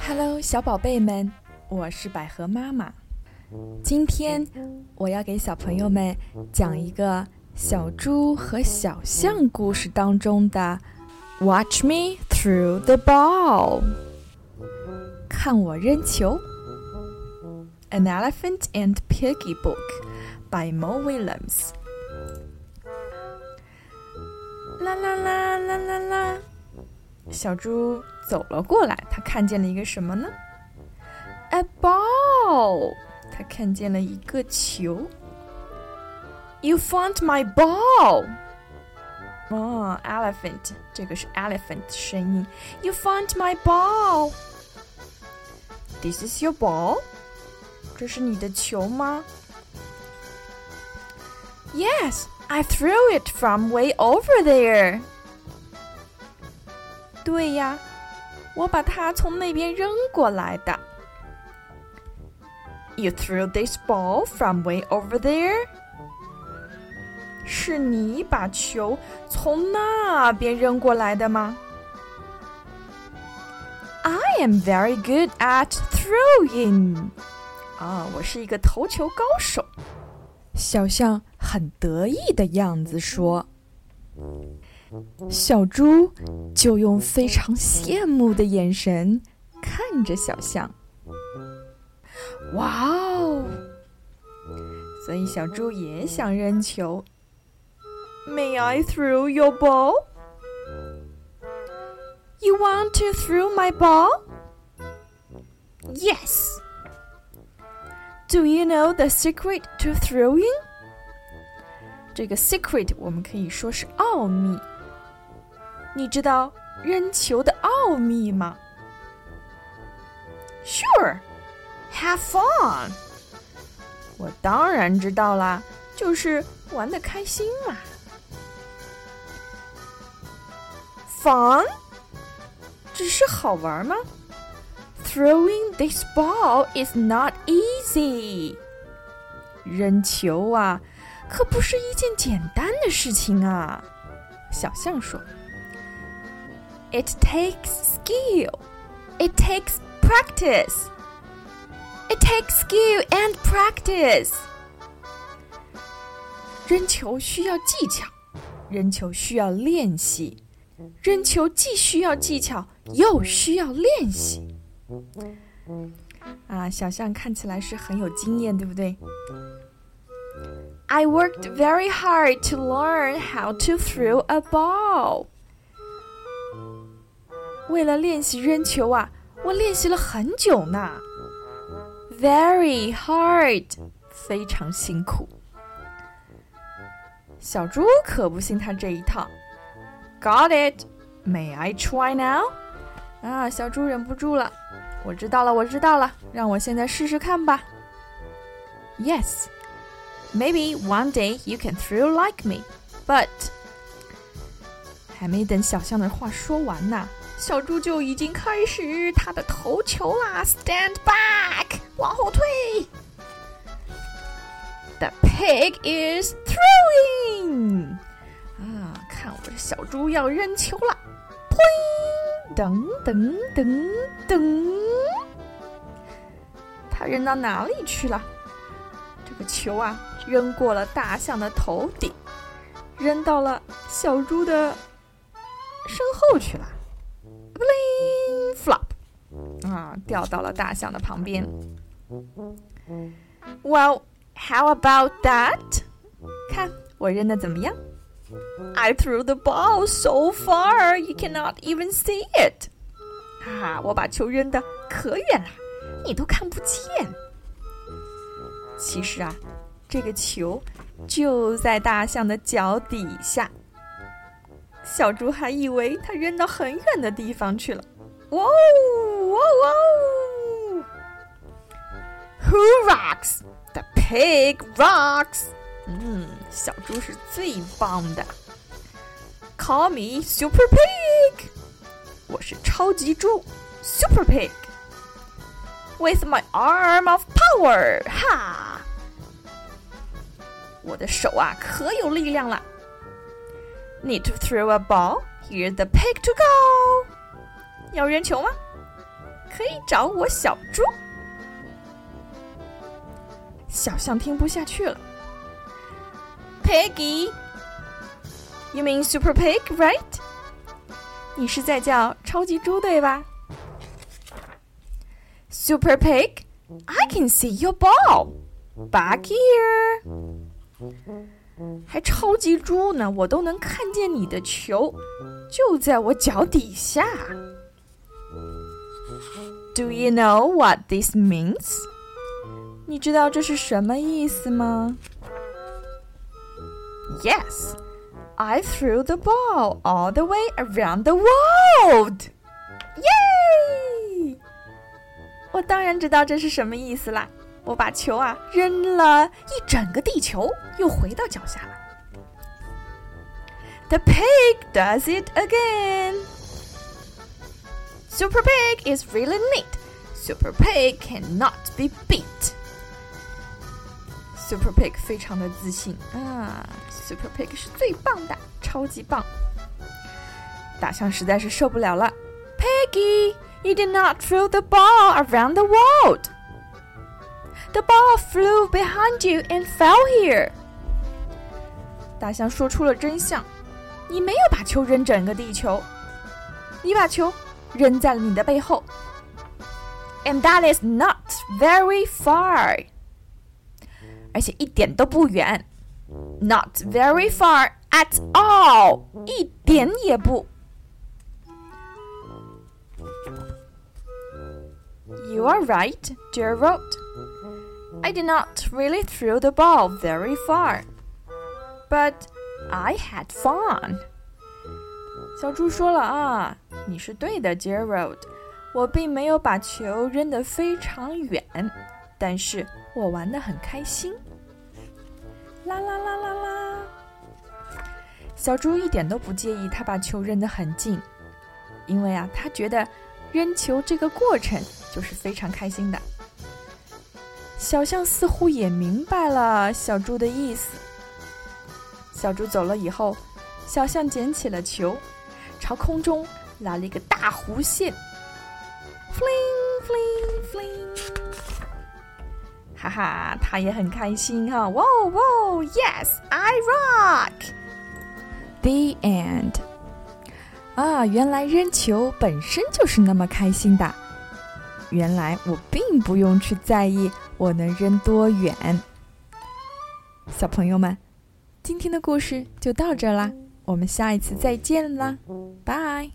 Hello，小宝贝们，我是百合妈妈。今天我要给小朋友们讲一个小猪和小象故事当中的 “Watch me throw the ball”，看我扔球。An Elephant and Piggy Book by Mo Willems。啦啦啦啦啦啦！小猪走了过来，他看见了一个什么呢？A ball。他看见了一个球。You found my ball。哦，elephant，这个是 elephant 声音。You found my ball。This is your ball。这是你的球吗 ？Yes, I threw it from way over there. 对呀，我把它从那边扔过来的。You threw this ball from way over there. 是你把球从那边扔过来的吗？I am very good at throwing. 啊，我是一个投球高手。 小象很得意的样子说：“小猪就用非常羡慕的眼神看着小象。哇哦！所以小猪也想扔球。May I throw your ball? You want to throw my ball? Yes. Do you know the secret to throwing？这个 secret 我们可以说是奥秘。你知道扔球的奥秘吗？Sure, have fun。我当然知道啦，就是玩的开心嘛。Fun，只是好玩吗？Throwing this ball is not easy. 扔球啊，可不是一件简单的事情啊。小象说：“It takes skill. It takes practice. It takes skill and practice.” 扔球需要技巧，扔球需要练习，扔球既需要技巧又需要练习。 啊，小象看起来是很有经验，对不对？I worked very hard to learn how to throw a ball。为了练习扔球啊，我练习了很久呢。Very hard，非常辛苦。小猪可不信他这一套。Got it? May I try now? 啊，小猪忍不住了。我知道了，我知道了，让我现在试试看吧。Yes, maybe one day you can throw like me, but 还没等小象的话说完呢，小猪就已经开始他的投球啦！Stand back，往后退。The pig is throwing。啊，看我这小猪要扔球了！砰！噔噔噔噔。 它扔到哪里去了？这个球啊，扔过了大象的头顶，扔到了小猪的身后去了。Bling flop，啊，掉到了大象的旁边。Well, how about that？看我扔的怎么样？I threw the ball so far you cannot even see it。哈，我把球扔的可远了。你都看不见。其实啊，这个球就在大象的脚底下。小猪还以为它扔到很远的地方去了。哇哦哇哦！Who rocks? The pig rocks. 嗯，小猪是最棒的。Call me Super Pig. 我是超级猪，Super Pig。With my arm of power，哈！我的手啊可有力量了。Need to throw a ball? Here's the pig to go. 要扔球吗？可以找我小猪。小象听不下去了。Piggy, you mean Super Pig, right? 你是在叫超级猪对吧 ？Super Pig, I can see your ball back here. 还超级猪呢，我都能看见你的球，就在我脚底下。Do you know what this means？你知道这是什么意思吗？Yes, I threw the ball all the way around the world. 当然知道这是什么意思啦。我把球啊扔了一整个地球，又回到脚下了。The pig does it again. Super Pig is really neat. Super Pig cannot be beat. Super Pig 非常的自信啊，Super Pig 是最棒的，超级棒。大象实在是受不了了，Piggy, you did not throw the ball around the world. The ball flew behind you and fell here. 大象说出了真相，你没有把球扔整个地球，你把球扔在了你的背后。And that is not very far. 而且一点都不远，not very far at all，一点也不。 You are right, dear Road. I did not really throw the ball very far, but I had fun. 小猪说了啊，你是对的，Gerald。我并没有把球扔得非常远，但是我玩得很开心。啦啦啦啦啦！小猪一点都不介意他把球扔得很近，因为啊，他觉得扔球这个过程就是非常开心的。小象似乎也明白了小猪的意思。小猪走了以后，小象捡起了球，朝空中来了一个大弧线。Fling, fling, fling！哈哈，他也很开心哈。哇哇，Yes, I rock! The end. 啊，原来扔球本身就是那么开心的。原来我并不用去在意我能扔多远。小朋友们，今天的故事就到这啦，我们下一次再见啦，拜。